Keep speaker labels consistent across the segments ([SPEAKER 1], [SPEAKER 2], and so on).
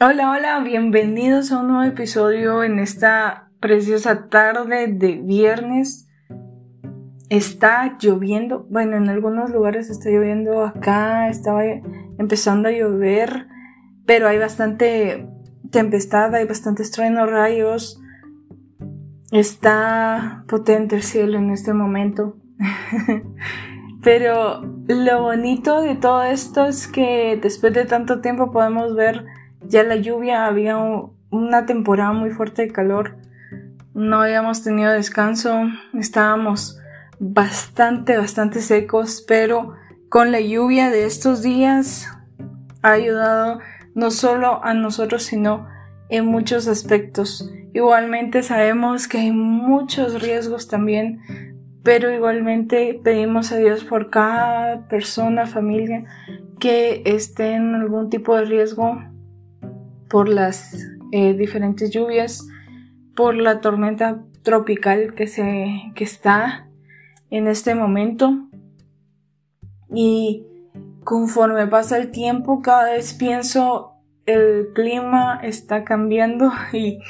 [SPEAKER 1] Hola, hola, bienvenidos a un nuevo episodio en esta preciosa tarde de viernes. Está lloviendo, bueno, en algunos lugares está lloviendo, acá estaba empezando a llover, pero hay bastante tempestad, hay bastante truenos, rayos. Está potente el cielo en este momento. pero lo bonito de todo esto es que después de tanto tiempo podemos ver ya la lluvia, había una temporada muy fuerte de calor, no habíamos tenido descanso, estábamos bastante, bastante secos, pero con la lluvia de estos días ha ayudado no solo a nosotros, sino en muchos aspectos. Igualmente sabemos que hay muchos riesgos también, pero igualmente pedimos a Dios por cada persona, familia que esté en algún tipo de riesgo por las eh, diferentes lluvias, por la tormenta tropical que, se, que está en este momento. Y conforme pasa el tiempo, cada vez pienso el clima está cambiando y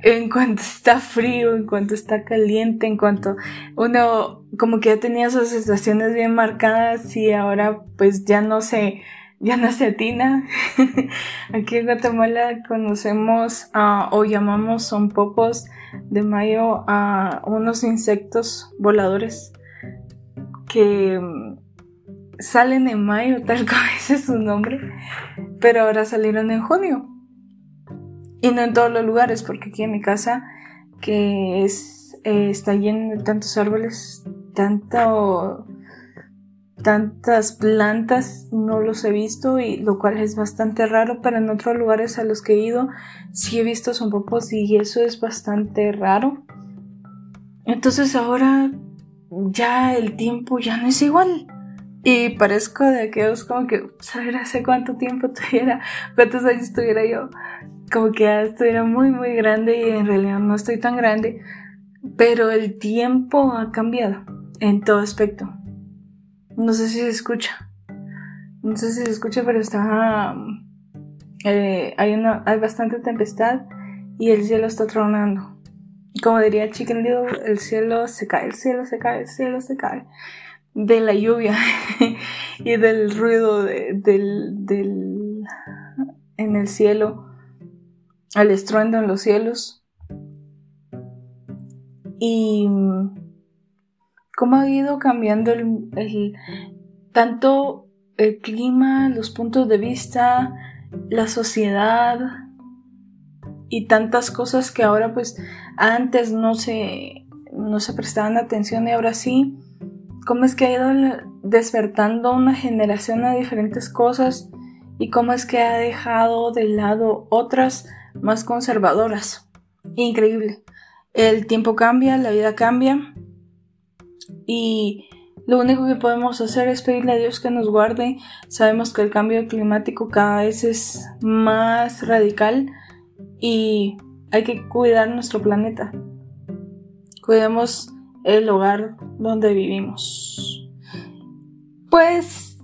[SPEAKER 1] en cuanto está frío, en cuanto está caliente, en cuanto uno como que ya tenía sus estaciones bien marcadas y ahora pues ya no se ya no se atina. Aquí en Guatemala conocemos o llamamos son popos de mayo a unos insectos voladores que mm, salen en mayo, tal como dice su nombre, pero ahora salieron en junio. Y no en todos los lugares, porque aquí en mi casa, que es, eh, está lleno de tantos árboles, tanto tantas plantas no los he visto y lo cual es bastante raro pero en otros lugares a los que he ido sí he visto son popos y eso es bastante raro. Entonces ahora ya el tiempo ya no es igual. Y parezco de aquellos como que saber hace cuánto tiempo tuviera cuántos años tuviera yo como que ya estuviera muy muy grande y en realidad no estoy tan grande pero el tiempo ha cambiado en todo aspecto no sé si se escucha. No sé si se escucha, pero está. Eh, hay, una, hay bastante tempestad y el cielo está tronando. Como diría Chicken Little, el cielo se cae, el cielo se cae, el cielo se cae. De la lluvia y del ruido del, del, en el cielo, al estruendo en los cielos. Y cómo ha ido cambiando el, tanto el clima, los puntos de vista, la sociedad y tantas cosas que ahora pues antes no se, no se prestaban atención y ahora sí. Cómo es que ha ido despertando una generación a diferentes cosas y cómo es que ha dejado de lado otras más conservadoras. Increíble. El tiempo cambia, la vida cambia y lo único que podemos hacer es pedirle a Dios que nos guarde. Sabemos que el cambio climático cada vez es más radical y hay que cuidar nuestro planeta. Cuidemos el hogar donde vivimos. Pues,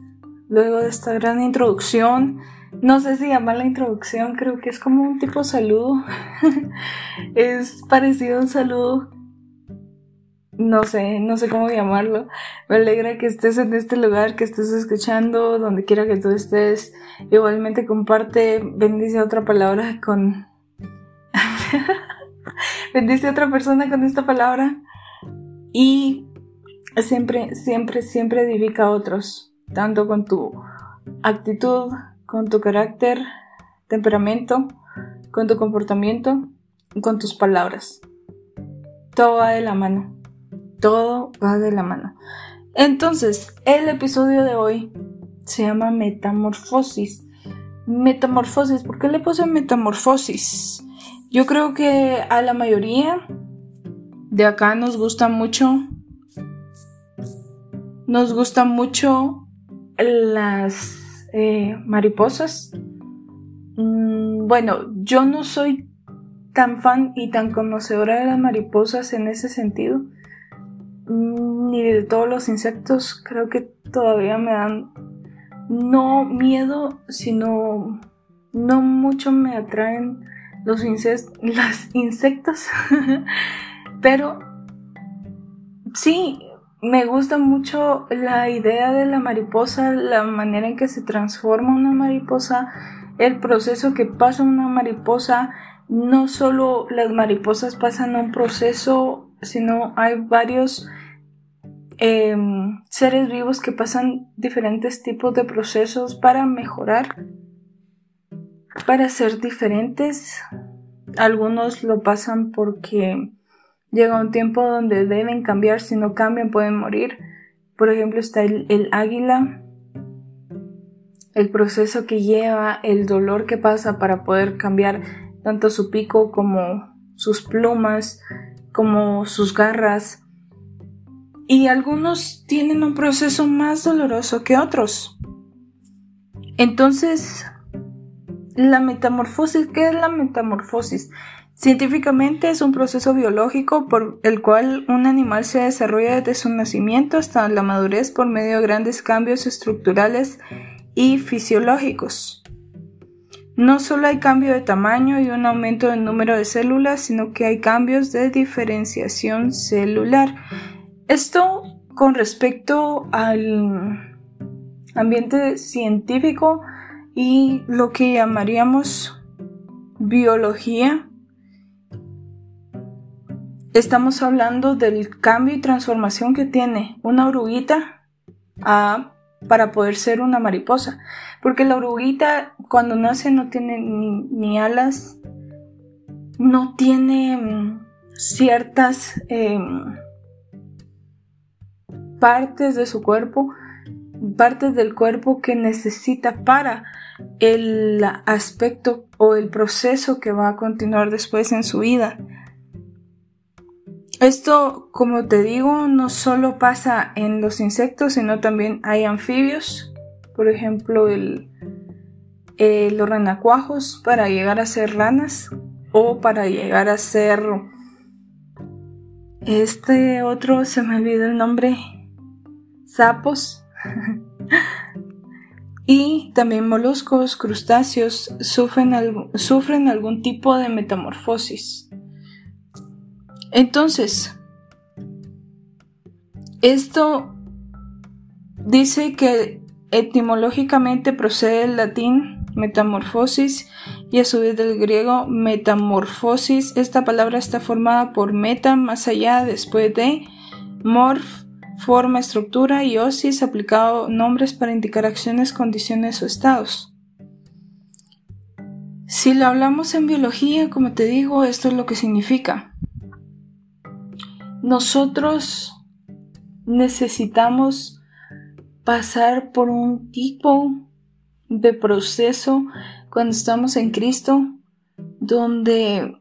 [SPEAKER 1] luego de esta gran introducción, no sé si llamar la introducción, creo que es como un tipo saludo. es parecido a un saludo no sé, no sé cómo llamarlo. Me alegra que estés en este lugar, que estés escuchando, donde quiera que tú estés. Igualmente comparte, bendice otra palabra con... bendice a otra persona con esta palabra. Y siempre, siempre, siempre edifica a otros, tanto con tu actitud, con tu carácter, temperamento, con tu comportamiento, con tus palabras. Todo va de la mano todo va de la mano. Entonces, el episodio de hoy se llama Metamorfosis. Metamorfosis, ¿por qué le puse metamorfosis? Yo creo que a la mayoría de acá nos gusta mucho. Nos gustan mucho las eh, mariposas. Mm, bueno, yo no soy tan fan y tan conocedora de las mariposas en ese sentido ni de todos los insectos, creo que todavía me dan no miedo, sino no mucho me atraen los, insectos, pero sí, me gusta mucho la idea de la mariposa, la manera en que se transforma una mariposa, el proceso que pasa una mariposa. No solo las mariposas pasan un proceso, sino hay varios em, seres vivos que pasan diferentes tipos de procesos para mejorar para ser diferentes. Algunos lo pasan porque llega un tiempo donde deben cambiar, si no cambian pueden morir. Por ejemplo está el, águila, el proceso que lleva, el dolor que pasa para poder cambiar tanto su pico como sus plumas, como sus garras. Y algunos tienen un proceso más doloroso que otros. Entonces, la metamorfosis, ¿qué es la metamorfosis? Científicamente es un proceso biológico por el cual un animal se desarrolla desde su nacimiento hasta la madurez por medio de grandes cambios estructurales y fisiológicos. No solo hay cambio de tamaño y un aumento del número de células, sino que hay cambios de diferenciación celular. Esto con respecto al ambiente científico y lo que llamaríamos biología. Estamos hablando del cambio y transformación que tiene una oruguita para poder ser una mariposa. Porque la oruguita cuando nace no tiene ni, alas, no tiene mm, ciertas em, partes de su cuerpo partes del cuerpo que necesita para el aspecto o el proceso que va a continuar después en su vida. Esto, como te digo, no solo pasa en los insectos, sino también hay anfibios, por ejemplo, el, eh, los renacuajos para llegar a ser ranas o para llegar a ser este otro, se me olvidó el nombre, sapos y también moluscos, crustáceos sufren, sufren algún tipo de metamorfosis. Entonces, esto dice que etimológicamente procede del latín metamorfosis y a su vez del griego metamorfosis. Esta palabra está formada por meta más allá después de morf forma, estructura y osis aplicado nombres para indicar acciones, condiciones o estados. Si lo hablamos en biología, como te digo, esto es lo que significa. Nosotros necesitamos pasar por un tipo de proceso cuando estamos en Cristo, donde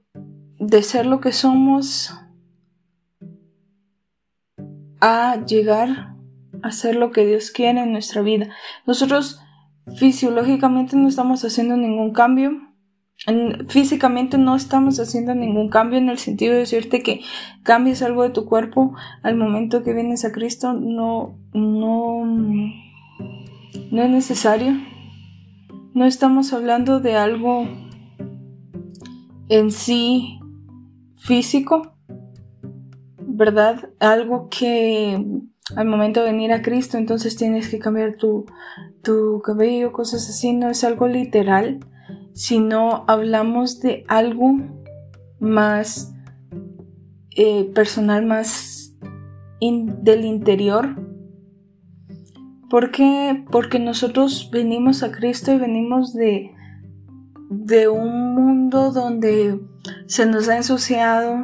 [SPEAKER 1] de ser lo que somos a llegar a ser lo que Dios quiere en nuestra vida. Nosotros fisiológicamente no estamos haciendo ningún cambio. Físicamente no estamos haciendo ningún cambio en el sentido de decirte que cambies algo de tu cuerpo al momento que vienes a Cristo. No, no, no es necesario. No estamos hablando de algo en sí físico, ¿verdad? Algo que al momento de venir a Cristo entonces tienes que cambiar tu, tu cabello, cosas así, no es algo literal, sino hablamos de algo más eh, personal, más del interior. ¿Por qué? Porque nosotros venimos a Cristo y venimos de, de un mundo donde se nos ha ensuciado,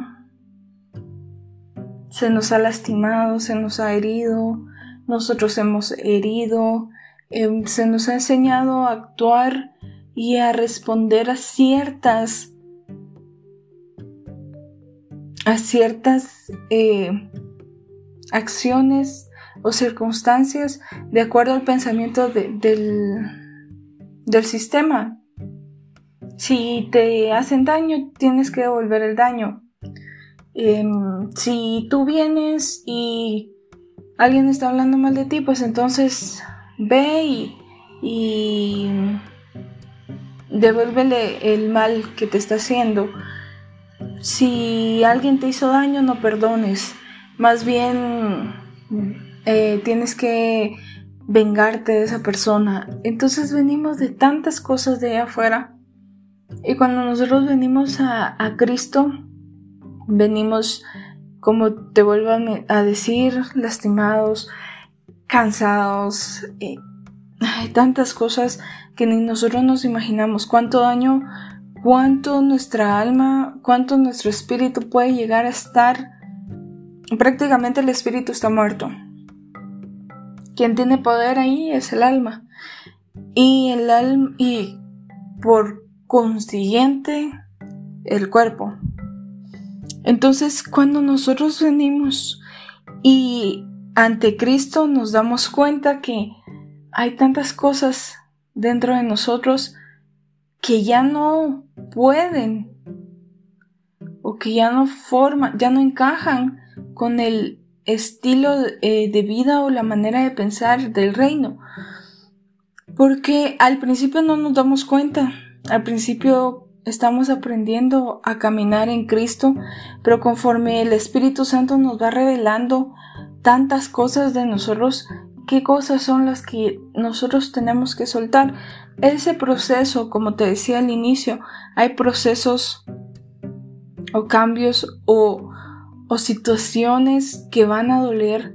[SPEAKER 1] se nos ha lastimado, se nos ha herido, nosotros hemos herido, em, se nos ha enseñado a actuar y a responder a ciertas a ciertas eh, acciones o circunstancias de acuerdo al pensamiento del, del sistema. Si te hacen daño, tienes que devolver el daño. Em, si tú vienes y alguien está hablando mal de ti, pues entonces ve y, devuélvele el mal que te está haciendo. Si alguien te hizo daño, no perdones. Más bien eh, tienes que vengarte de esa persona. Entonces venimos de tantas cosas de afuera. Y cuando nosotros venimos a, Cristo, venimos, como te vuelvo a decir, lastimados, cansados. hay tantas cosas que ni nosotros nos imaginamos. Cuánto daño, cuánto nuestra alma, cuánto nuestro espíritu puede llegar a estar. Prácticamente el espíritu está muerto. Quien tiene poder ahí es el alma. Y el alma, y por consiguiente, el cuerpo. Entonces, cuando nosotros venimos y ante Cristo nos damos cuenta que hay tantas cosas dentro de nosotros que ya no pueden o que ya no forman, ya no encajan con el estilo eh, de vida o la manera de pensar del reino. Porque al principio no nos damos cuenta, al principio estamos aprendiendo a caminar en Cristo, pero conforme el Espíritu Santo nos va revelando tantas cosas de nosotros, qué cosas son las que nosotros tenemos que soltar. Ese proceso, como te decía al inicio, hay procesos o cambios o situaciones que van a doler.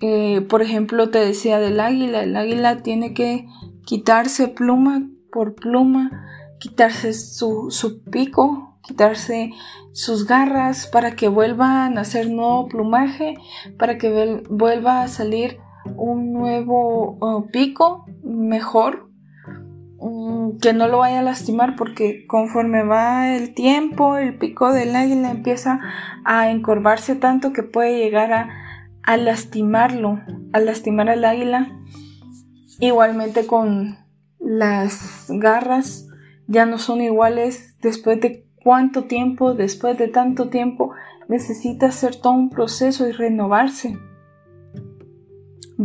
[SPEAKER 1] Eh, por ejemplo, te decía del águila, el águila tiene que quitarse pluma por pluma, quitarse su, su pico, quitarse sus garras para que vuelva a nacer nuevo plumaje, para que vuelva a salir un nuevo pico mejor Mm, que no lo vaya a lastimar porque conforme va el tiempo el pico del águila empieza a encorvarse tanto que puede llegar a, a lastimarlo, a lastimar al águila. Igualmente con las garras ya no son iguales después de cuánto tiempo, después de tanto tiempo necesita hacer todo un proceso y renovarse.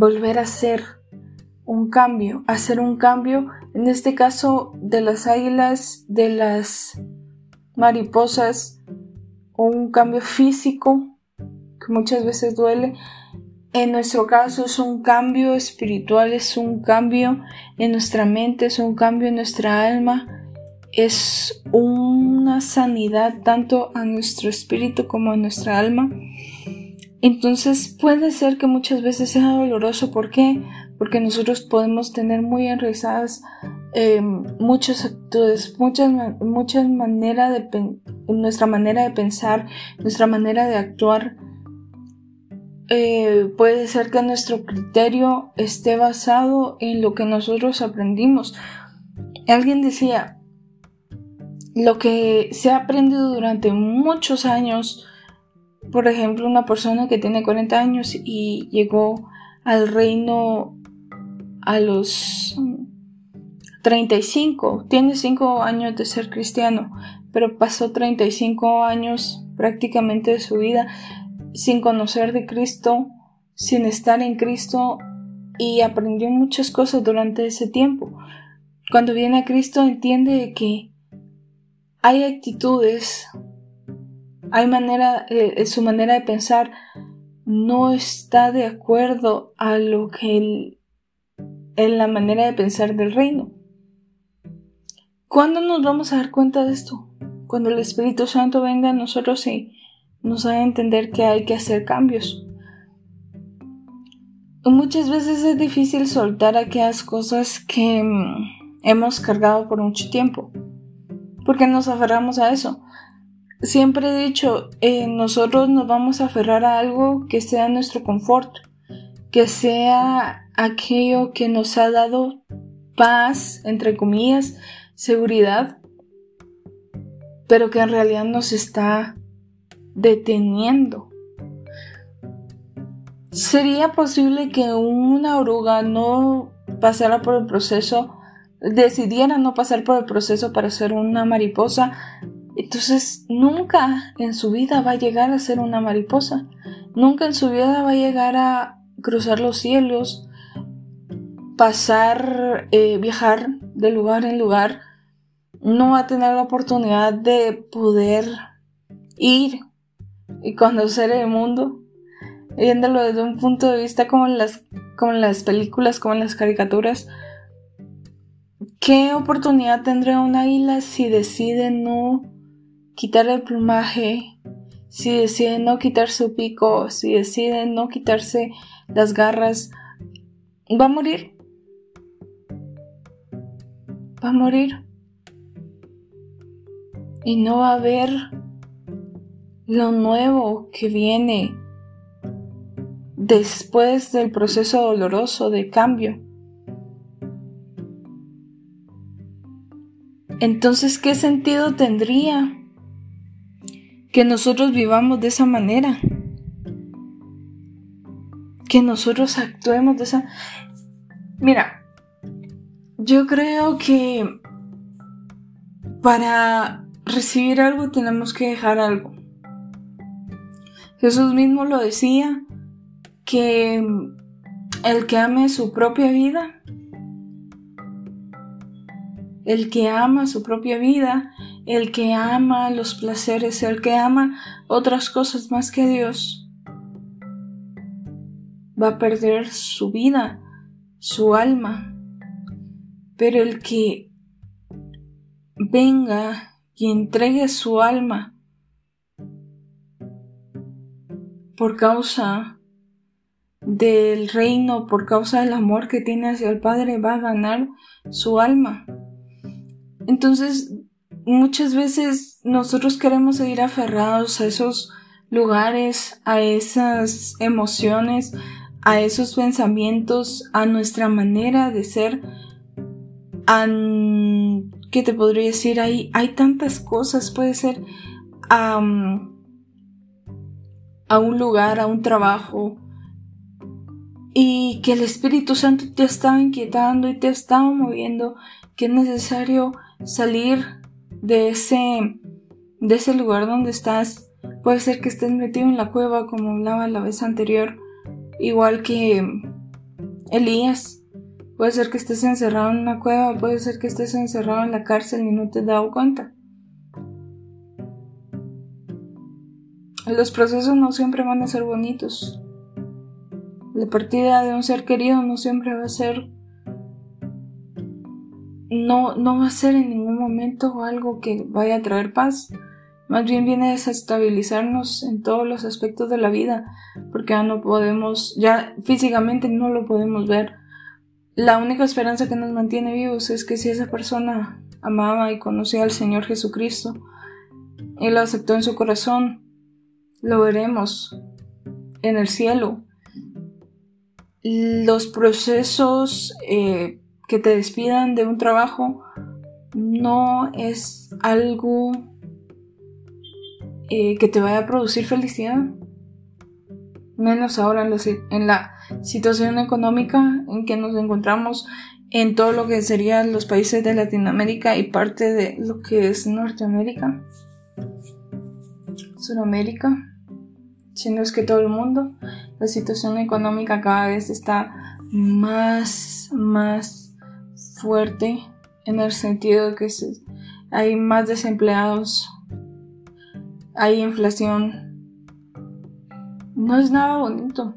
[SPEAKER 1] Volver a ser un cambio, hacer un cambio, en este caso de las águilas, de las mariposas, un cambio físico que muchas veces duele. En nuestro caso es un cambio espiritual, es un cambio en nuestra mente, es un cambio en nuestra alma, es una sanidad tanto a nuestro espíritu como a nuestra alma. Entonces puede ser que muchas veces sea doloroso. ¿Por qué? porque nosotros podemos tener muy enraizadas eh, muchas actitudes, muchas, muchas maneras de nuestra manera de pensar, nuestra manera de actuar. Eh, puede ser que nuestro criterio esté basado en lo que nosotros aprendimos. Alguien decía, lo que se ha aprendido durante muchos años, por ejemplo, una persona que tiene 40 años y llegó al reino a los 35, tiene 5 años de ser cristiano, pero pasó 35 años prácticamente de su vida sin conocer de Cristo, sin estar en Cristo y aprendió muchas cosas durante ese tiempo. Cuando viene a Cristo entiende que hay actitudes, hay manera, eh, su manera de pensar no está de acuerdo a lo que en la manera de pensar del reino. ¿Cuándo nos vamos a dar cuenta de esto? Cuando el Espíritu Santo venga a nosotros y nos haga entender que hay que hacer cambios. Muchas veces es difícil soltar aquellas cosas que mm, hemos cargado por mucho tiempo, porque nos aferramos a eso. Siempre he dicho, eh, nosotros nos vamos a aferrar a algo que sea nuestro confort, que sea aquello que nos ha dado paz, entre comillas, seguridad, pero que en realidad nos está deteniendo. ¿Sería posible que una oruga no pasara por el proceso, decidiera no pasar por el proceso para ser una mariposa? Entonces nunca en su vida va a llegar a ser una mariposa. Nunca en su vida va a llegar a cruzar los cielos, pasar, eh, viajar de lugar en lugar no va a tener la oportunidad de poder ir y conocer el mundo, viéndolo desde un punto de vista como en las, como en las películas, como en las caricaturas. ¿Qué oportunidad tendría un águila si decide no quitar el plumaje, si decide no quitar su pico, si decide no quitarse las garras? Va a morir. Va a morir. Y no va a haber lo nuevo que viene después del proceso doloroso de cambio. Entonces, ¿qué sentido tendría que nosotros vivamos de esa manera? Que nosotros actuemos de esa... Mira, yo creo que para recibir algo tenemos que dejar algo. Jesús mismo lo decía, que el que ame su propia vida, el que ama su propia vida, el que ama los placeres, el que ama otras cosas más que Dios, va a perder su vida, su alma. Pero el que venga y entregue su alma por causa del reino, por causa del amor que tiene hacia el Padre, va a ganar su alma. Entonces, muchas veces nosotros queremos seguir aferrados a esos lugares, a esas emociones, a esos pensamientos, a nuestra manera de ser, a, ¿qué te podría decir? Hay, hay tantas cosas, puede ser a, un lugar, a un trabajo, y que el Espíritu Santo te estaba inquietando y te estaba moviendo, que es necesario salir de ese, de ese lugar donde estás. Puede ser que estés metido en la cueva, como hablaba la vez anterior, igual que Elías. Puede ser que estés encerrado en una cueva, puede ser que estés encerrado en la cárcel y no te has dado cuenta. Los procesos no siempre van a ser bonitos. La partida de un ser querido no siempre va a ser no, no va a ser en ningún momento algo que vaya a traer paz. Más bien viene a desestabilizarnos en todos los aspectos de la vida, porque ya no podemos, ya físicamente no lo podemos ver. La única esperanza que nos mantiene vivos es que si esa persona amaba y conocía al Señor Jesucristo y lo aceptó en su corazón, lo veremos en el cielo. Los procesos eh, que te despidan de un trabajo no es algo eh, que te vaya a producir felicidad. Menos ahora en la, situación económica en que nos encontramos en todo lo que serían los países de Latinoamérica y parte de lo que es Norteamérica, Sudamérica, si es que todo el mundo, la situación económica cada vez está más, más fuerte en el sentido de que hay más desempleados, hay inflación. No es nada bonito.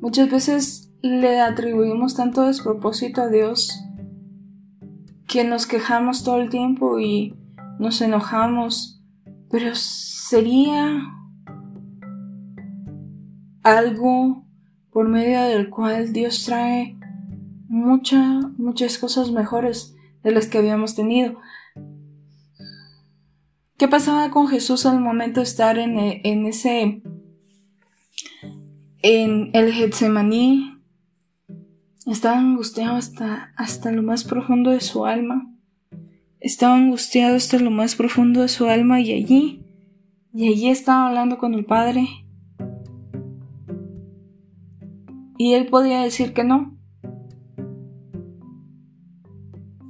[SPEAKER 1] Muchas veces le atribuimos tanto despropósito a Dios que nos quejamos todo el tiempo y nos enojamos, pero sería algo por medio del cual Dios trae muchas, muchas cosas mejores de las que habíamos tenido. ¿Qué pasaba con Jesús al momento de estar en, en ese, en el Getsemaní? Estaba angustiado hasta, hasta lo más profundo de su alma. Estaba angustiado hasta lo más profundo de su alma y allí, y allí estaba hablando con el Padre Y él podía decir que no.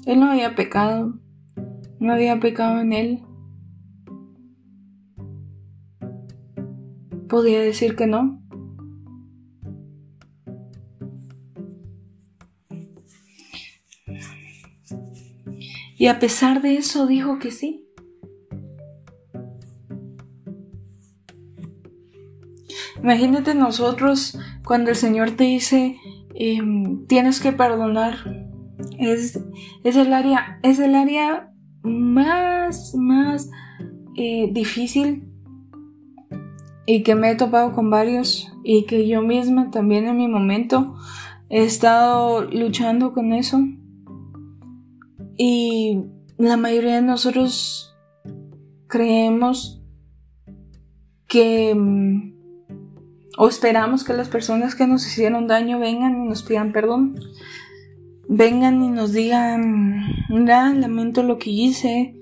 [SPEAKER 1] Él no había pecado, no había pecado en él. Podía decir que no. Y a pesar de eso dijo que sí. Imagínate nosotros cuando el Señor te dice, em, tienes que perdonar. Es, es, el área, es el área más, más eh, difícil y que me he topado con varios y que yo misma también en mi momento he estado luchando con eso. Y la mayoría de nosotros creemos que mm, o esperamos que las personas que nos hicieron daño vengan y nos pidan perdón. Vengan y nos digan, mira, lamento lo que hice.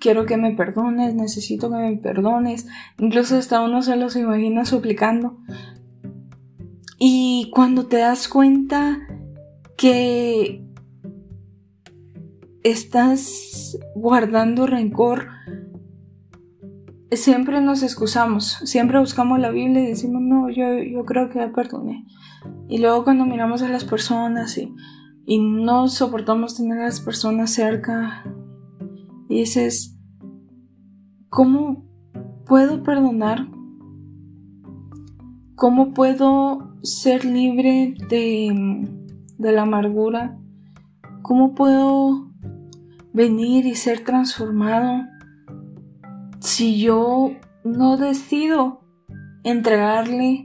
[SPEAKER 1] Quiero que me perdones, necesito que me perdones. Incluso hasta uno se los imagina suplicando. Y cuando te das cuenta que estás guardando rencor, siempre nos excusamos, siempre buscamos la Biblia y decimos, no, yo, yo creo que ya perdoné. Y luego cuando miramos a las personas y, y no soportamos tener a las personas cerca, y dices, ¿cómo puedo perdonar? ¿Cómo puedo ser libre de, de la amargura? ¿Cómo puedo venir y ser transformado? Si yo no decido entregarle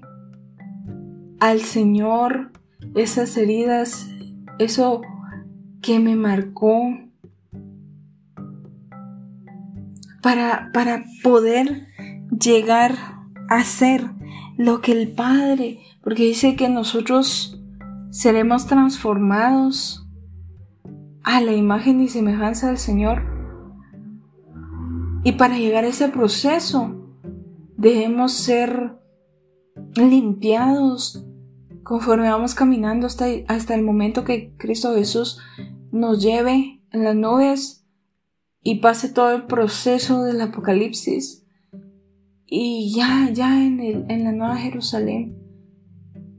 [SPEAKER 1] al Señor esas heridas, eso que me marcó, para, para poder llegar a ser lo que el Padre, porque dice que nosotros seremos transformados a la imagen y semejanza del Señor. Y para llegar a ese proceso debemos ser limpiados conforme vamos caminando hasta, hasta el momento que Cristo Jesús nos lleve en las nubes y pase todo el proceso del apocalipsis y ya, ya en, el, en la nueva Jerusalén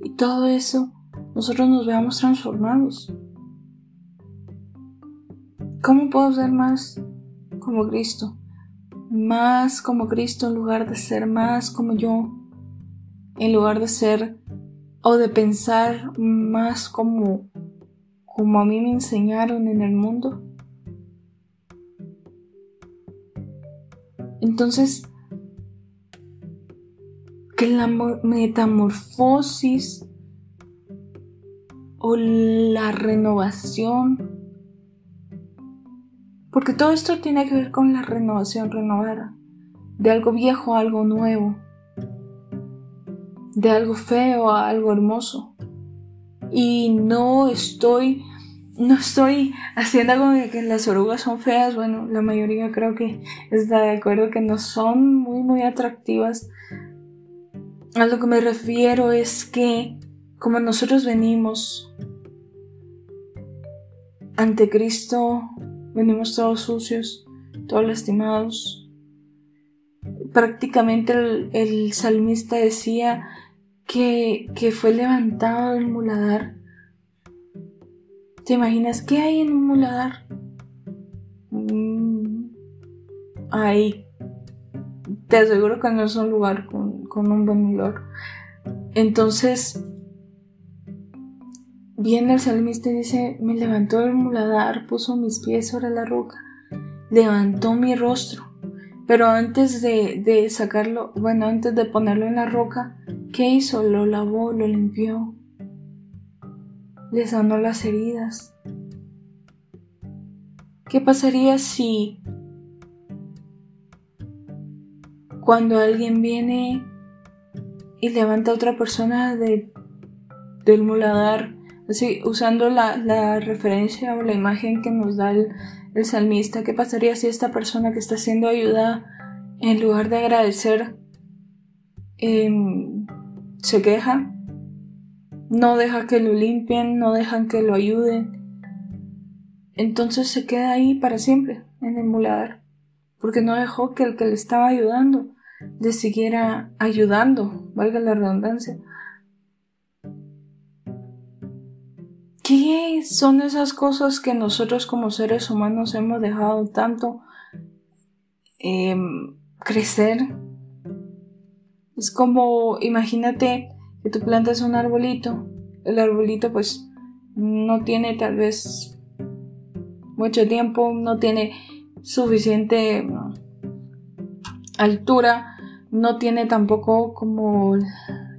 [SPEAKER 1] y todo eso, nosotros nos veamos transformados. ¿Cómo puedo ser más como Cristo? Más como Cristo en lugar de ser más como yo, en lugar de ser o de pensar más como como a mí me enseñaron en el mundo. Entonces, que la metamorfosis o la renovación porque todo esto tiene que ver con la renovación, renovada. De algo viejo a algo nuevo. De algo feo a algo hermoso. Y no estoy, no estoy haciendo algo de que las orugas son feas. Bueno, la mayoría creo que está de acuerdo que no son muy, muy atractivas. A lo que me refiero es que como nosotros venimos ante Cristo venimos todos sucios, todos lastimados. Prácticamente el, salmista decía que, fue levantado del muladar. ¿Te imaginas qué hay en un muladar? Mm, ahí. Te aseguro que no es un lugar con, con un buen olor. Entonces, Viene el salmista dice, me levantó el muladar, puso mis pies sobre la roca, levantó mi rostro. Pero antes de, de sacarlo, bueno, antes de ponerlo en la roca, ¿qué hizo? Lo lavó, lo limpió, le sanó las heridas. ¿Qué pasaría si cuando alguien viene y levanta a otra persona de, del muladar, Sí, usando la, referencia o la imagen que nos da el, salmista, ¿qué pasaría si esta persona que está siendo ayudada, en lugar de agradecer, em, se queja? No deja que lo limpien, no dejan que lo ayuden. Entonces se queda ahí para siempre, en el muladar, porque no dejó que el que le estaba ayudando le siguiera ayudando, valga la redundancia. ¿Qué son esas cosas que nosotros como seres humanos hemos dejado tanto em, crecer? Es como, imagínate que tú plantas un arbolito, el arbolito pues no tiene tal vez mucho tiempo, no tiene suficiente altura, no tiene tampoco como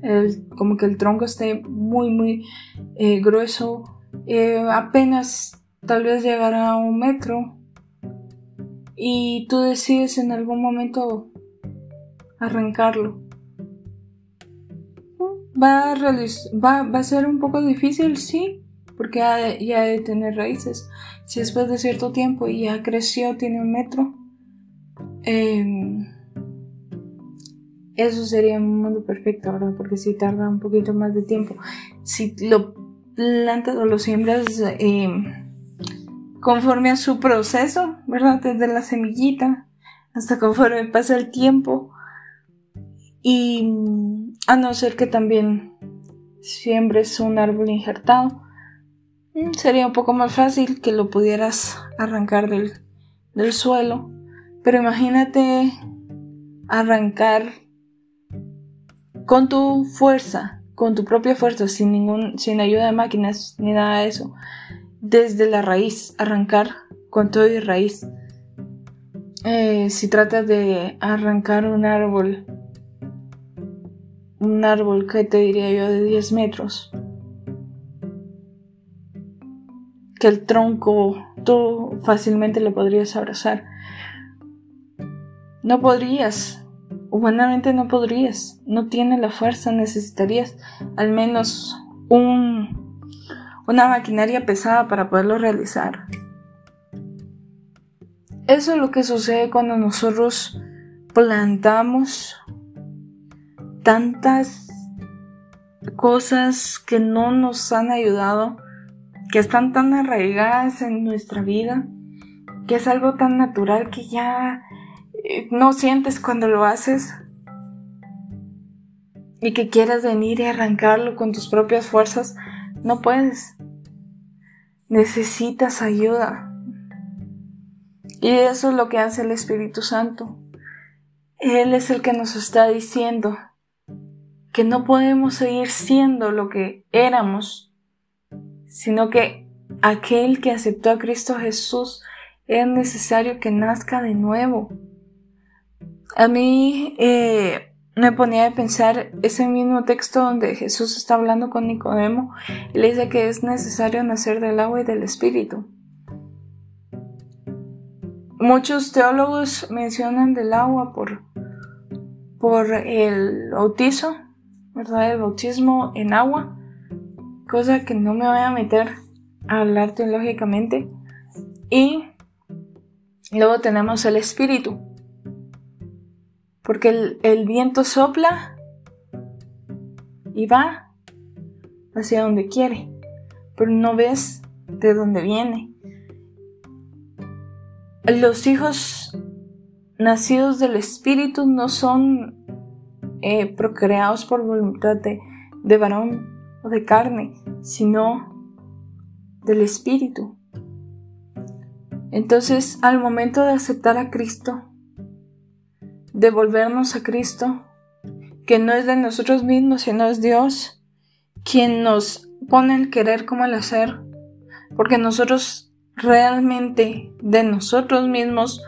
[SPEAKER 1] el, como que el tronco esté muy muy eh, grueso, eh, apenas tal vez llegará a un metro y tú decides en algún momento arrancarlo. Va a, va, va a ser un poco difícil, sí, porque ya de tener raíces. Si después de cierto tiempo ya creció, tiene un metro, em, eso sería un mundo perfecto, ¿verdad? Porque si tarda un poquito más de tiempo. Si lo plantas o lo siembras em, conforme a su proceso, ¿verdad? Desde la semillita hasta conforme pasa el tiempo. Y a no ser que también siembres un árbol injertado, mm, sería un poco más fácil que lo pudieras arrancar del, del suelo. Pero imagínate arrancar con tu fuerza, con tu propia fuerza, sin ningún, sin ayuda de máquinas ni nada de eso, desde la raíz, arrancar con todo y raíz. Eh, si tratas de arrancar un árbol, un árbol que te diría yo de 10 metros, que el tronco tú fácilmente lo podrías abrazar. No podrías, Humanamente no podrías, no tienes la fuerza, necesitarías al menos un, una maquinaria pesada para poderlo realizar. Eso es lo que sucede cuando nosotros plantamos tantas cosas que no nos han ayudado, que están tan arraigadas en nuestra vida, que es algo tan natural que ya no sientes cuando lo haces y que quieras venir y arrancarlo con tus propias fuerzas, no puedes. Necesitas ayuda. Y eso es lo que hace el Espíritu Santo. Él es el que nos está diciendo que no podemos seguir siendo lo que éramos, sino que aquel que aceptó a Cristo Jesús es necesario que nazca de nuevo a mí eh, me ponía a pensar ese mismo texto donde Jesús está hablando con Nicodemo y le dice que es necesario nacer del agua y del espíritu. Muchos teólogos mencionan del agua por, por el bautizo, ¿verdad? El bautismo en agua, cosa que no me voy a meter a hablar teológicamente. Y luego tenemos el espíritu porque el, viento sopla y va hacia donde quiere, pero no ves de dónde viene. Los hijos nacidos del Espíritu no son eh, procreados por voluntad de, de varón o de carne, sino del Espíritu. Entonces, al momento de aceptar a Cristo, devolvernos a Cristo, que no es de nosotros mismos, sino es Dios quien nos pone el querer como el hacer, porque nosotros realmente de nosotros mismos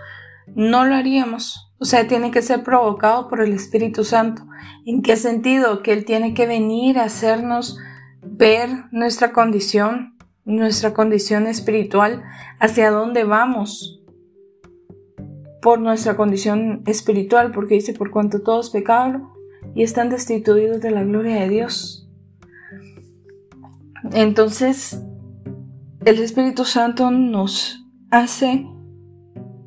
[SPEAKER 1] no lo haríamos. O sea, tiene que ser provocado por el Espíritu Santo. ¿En qué sentido? Que Él tiene que venir a hacernos ver nuestra condición, nuestra condición espiritual, hacia dónde vamos, por nuestra condición espiritual, porque dice, por cuanto todos pecaron y están destituidos de la gloria de Dios. Entonces, el Espíritu Santo nos hace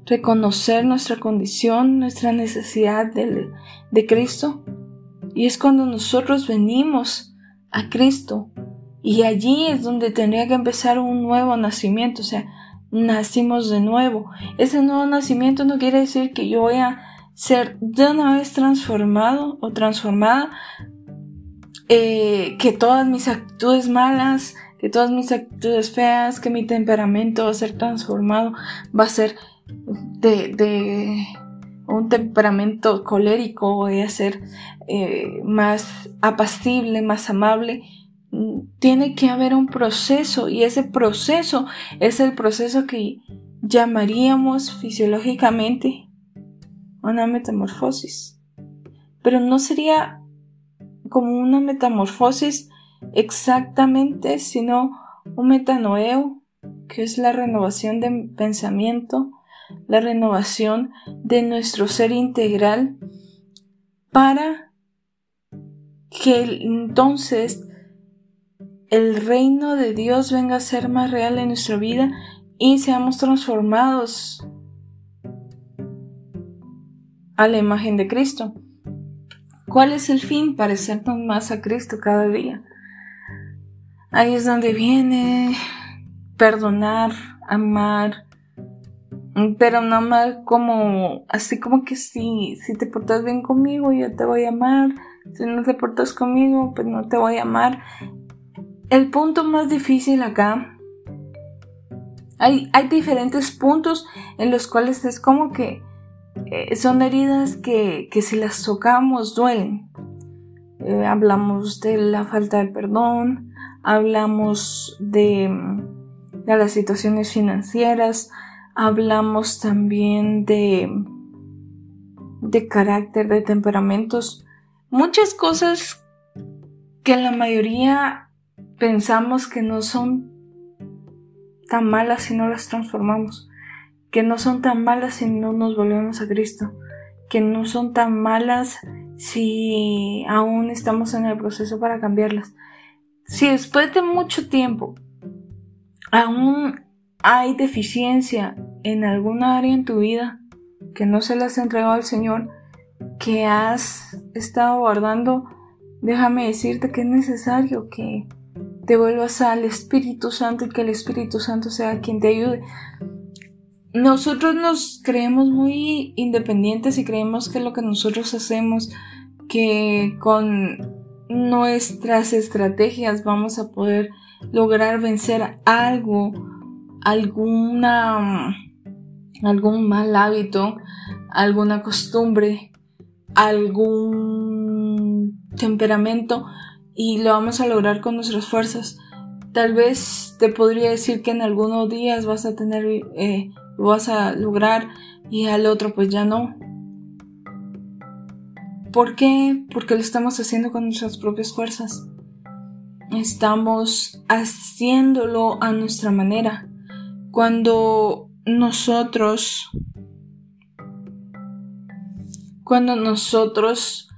[SPEAKER 1] reconocer nuestra condición, nuestra necesidad de, de Cristo. Y es cuando nosotros venimos a Cristo. Y allí es donde tendría que empezar un nuevo nacimiento. O sea, nacimos de nuevo. Ese nuevo nacimiento no quiere decir que yo voy a ser de una vez transformado o transformada, eh, que todas mis actitudes malas, que todas mis actitudes feas, que mi temperamento va a ser transformado, va a ser de, un temperamento colérico, voy a ser eh, más apacible, más amable. Tiene que haber un proceso y ese proceso es el proceso que llamaríamos fisiológicamente una metamorfosis. Pero no sería como una metamorfosis exactamente, sino un metanoeo, que es la renovación de pensamiento, la renovación de nuestro ser integral, para que entonces el reino de Dios venga a ser más real en nuestra vida y seamos transformados a la imagen de Cristo. ¿Cuál es el fin? Parecernos más a Cristo cada día. Ahí es donde viene perdonar, amar, pero no amar como, así como que si, si te portas bien conmigo, yo te voy a amar, si no te portas conmigo, pues no te voy a amar. El punto más difícil acá, hay, hay diferentes puntos en los cuales es como que eh, son heridas que, si las tocamos duelen. Eh, hablamos de la falta de perdón, hablamos de, de las situaciones financieras, hablamos también de, de carácter, de temperamentos, muchas cosas que la mayoría pensamos que no son tan malas si no las transformamos que no son tan malas si no nos volvemos a Cristo, que no son tan malas si aún estamos en el proceso para cambiarlas. Si después de mucho tiempo aún hay deficiencia en alguna área en tu vida que no se las has entregado al Señor, que has estado guardando, déjame decirte que es necesario que te vuelvas al Espíritu Santo y que el Espíritu Santo sea quien te ayude. Nosotros nos creemos muy independientes y creemos que lo que nosotros hacemos, que con nuestras estrategias vamos a poder lograr vencer algo, alguna, algún mal hábito, alguna costumbre, algún temperamento y lo vamos a lograr con nuestras fuerzas. Tal vez te podría decir que en algunos días vas a tener eh, vas a lograr y al otro pues ya no. ¿Por qué? Porque lo estamos haciendo con nuestras propias fuerzas. Estamos haciéndolo a nuestra manera. Cuando nosotros, cuando nosotros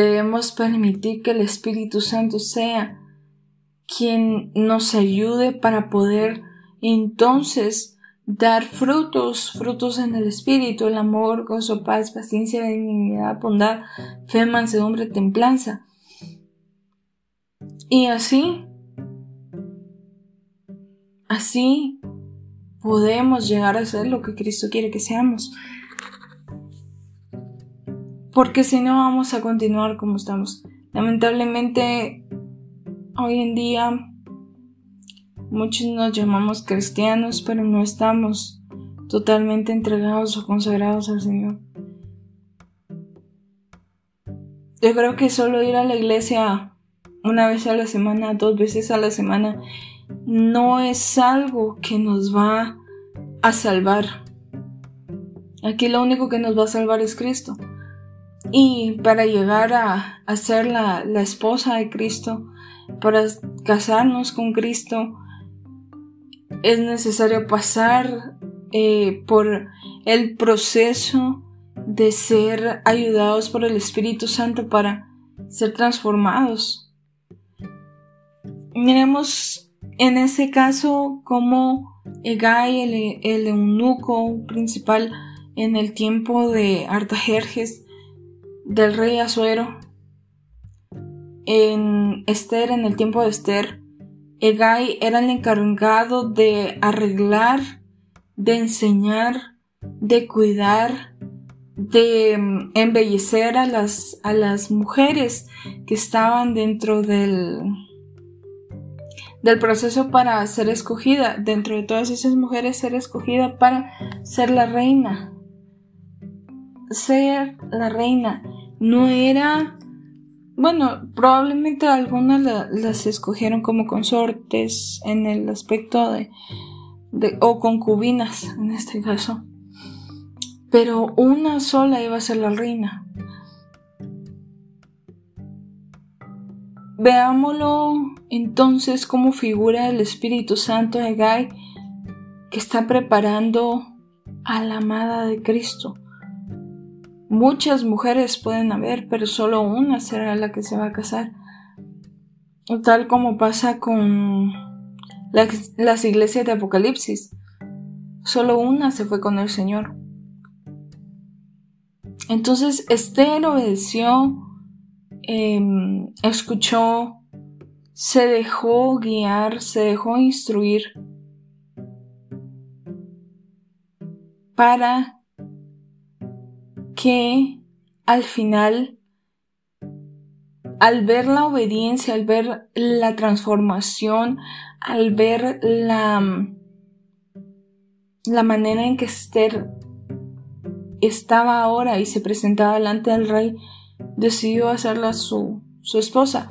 [SPEAKER 1] debemos permitir que el Espíritu Santo sea quien nos ayude para poder entonces dar frutos, frutos en el espíritu, el amor, gozo, paz, paciencia, benignidad, bondad, fe, mansedumbre, templanza. Y así, así podemos llegar a ser lo que Cristo quiere que seamos. Porque si no vamos a continuar como estamos. Lamentablemente, hoy en día Muchos nos llamamos cristianos, pero no estamos totalmente entregados o consagrados al Señor. Yo creo que solo ir a la iglesia una vez a la semana, dos veces a la semana, no es algo que nos va a salvar. Aquí lo único que nos va a salvar es Cristo. Y para llegar a, ser la, esposa de Cristo, para casarnos con Cristo, es necesario pasar eh, por el proceso de ser ayudados por el Espíritu Santo para ser transformados. Miremos en ese caso como Egai, el, el eunuco principal en el tiempo de Artajerjes del rey Azuero, en Esther, en el tiempo de Esther, Egai era el encargado de arreglar, de enseñar, de cuidar, de mm, embellecer a las, a las mujeres que estaban dentro del, del proceso para ser escogida, dentro de todas esas mujeres ser escogida para ser la reina. Ser la reina. No era, bueno, probablemente algunas las escogieron como consortes en el aspecto de, o concubinas en este caso. Pero una sola iba a ser la reina. Veámoslo entonces como figura el Espíritu Santo de Gai que está preparando a la amada de Cristo. Muchas mujeres pueden haber, pero solo una será la que se va a casar. Tal como pasa con las iglesias de Apocalipsis. Solo una se fue con el Señor. Entonces Esther obedeció Em, escuchó, se dejó guiar, se dejó instruir para que al final, al ver la obediencia, al ver la transformación, al ver la, la manera en que Esther estaba ahora y se presentaba delante del rey, decidió hacerla su, su esposa.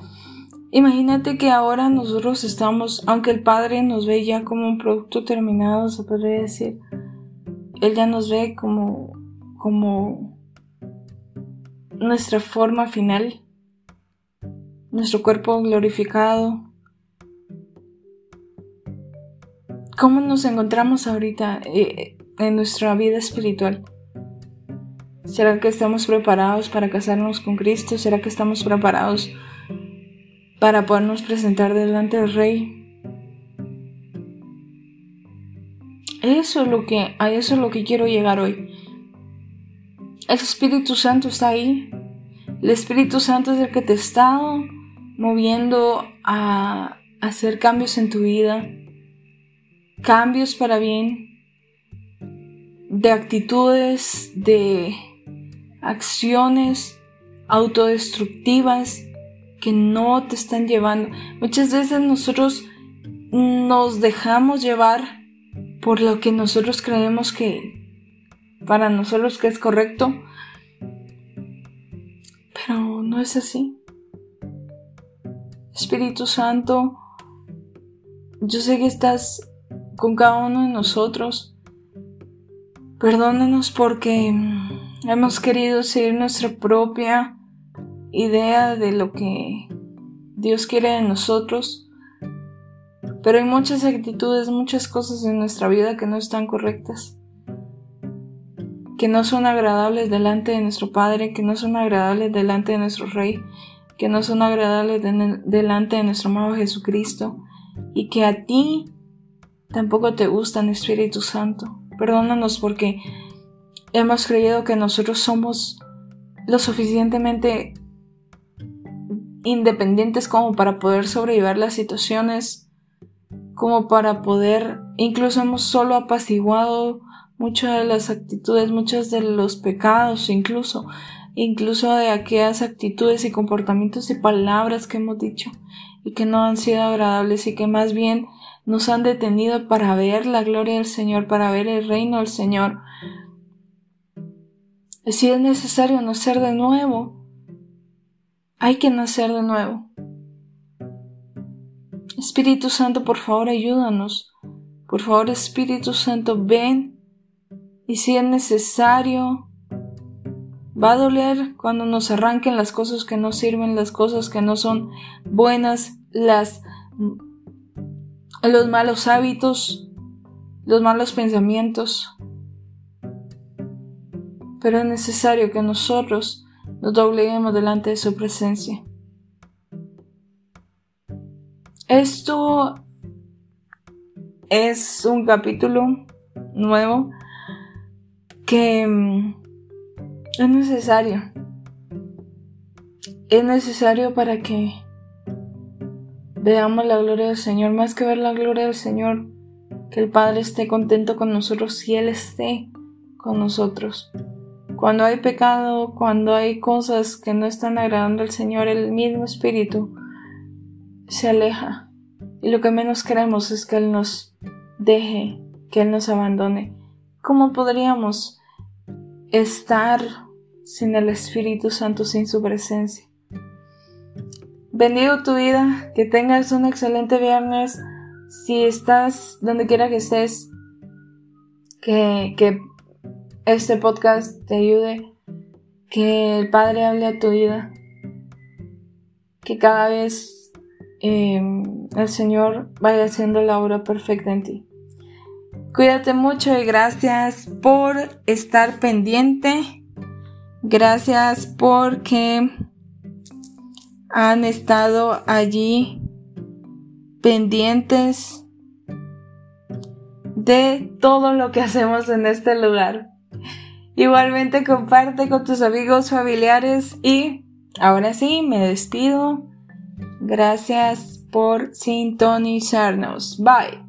[SPEAKER 1] Imagínate que ahora nosotros estamos, aunque el padre nos ve ya como un producto terminado, se podría decir, él ya nos ve como, como nuestra forma final, nuestro cuerpo glorificado. ¿Cómo nos encontramos ahorita eh, en nuestra vida espiritual? ¿Será que estamos preparados para casarnos con Cristo? ¿Será que estamos preparados para podernos presentar delante del Rey? Eso es lo que, a eso es lo que quiero llegar hoy. El Espíritu Santo está ahí. El Espíritu Santo es el que te está moviendo a hacer cambios en tu vida. Cambios para bien. De actitudes, de acciones autodestructivas que no te están llevando. Muchas veces nosotros nos dejamos llevar por lo que nosotros creemos que para nosotros que es correcto, pero no es así. Espíritu Santo, yo sé que estás con cada uno de nosotros. Perdónanos porque Hemos querido seguir nuestra propia idea de lo que Dios quiere de nosotros, pero hay muchas actitudes, muchas cosas en nuestra vida que no están correctas, que no son agradables delante de nuestro Padre, que no son agradables delante de nuestro Rey, que no son agradables delante de nuestro amado Jesucristo, y que a ti tampoco te gustan, Espíritu Santo. Perdónanos porque hemos creído que nosotros somos lo suficientemente independientes como para poder sobrevivir las situaciones, como para poder, incluso hemos solo apaciguado muchas de las actitudes, muchos de los pecados, incluso, incluso de aquellas actitudes y comportamientos y palabras que hemos dicho y que no han sido agradables y que más bien nos han detenido para ver la gloria del Señor, para ver el reino del Señor, si es necesario nacer de nuevo, hay que nacer de nuevo. Espíritu Santo, por favor, ayúdanos. Por favor, Espíritu Santo, ven. Y si es necesario, va a doler cuando nos arranquen las cosas que no sirven, las cosas que no son buenas, las los malos hábitos, los malos pensamientos pero es necesario que nosotros nos dobleguemos delante de su presencia. Esto es un capítulo nuevo que mm, es necesario. Es necesario para que veamos la gloria del Señor, más que ver la gloria del Señor, que el Padre esté contento con nosotros y Él esté con nosotros. Cuando hay pecado, cuando hay cosas que no están agradando al Señor, el mismo Espíritu se aleja y lo que menos queremos es que Él nos deje, que Él nos abandone. ¿Cómo podríamos estar sin el Espíritu Santo, sin su presencia? Bendigo tu vida, que tengas un excelente viernes. Si estás donde quiera que estés, que, que este podcast te ayude, que el Padre hable a tu vida, que cada vez eh, el Señor vaya haciendo la obra perfecta en ti. Cuídate mucho y gracias por estar pendiente. Gracias porque han estado allí pendientes de todo lo que hacemos en este lugar. Igualmente comparte con tus amigos, familiares y ahora sí, me despido. Gracias por sintonizarnos. Bye.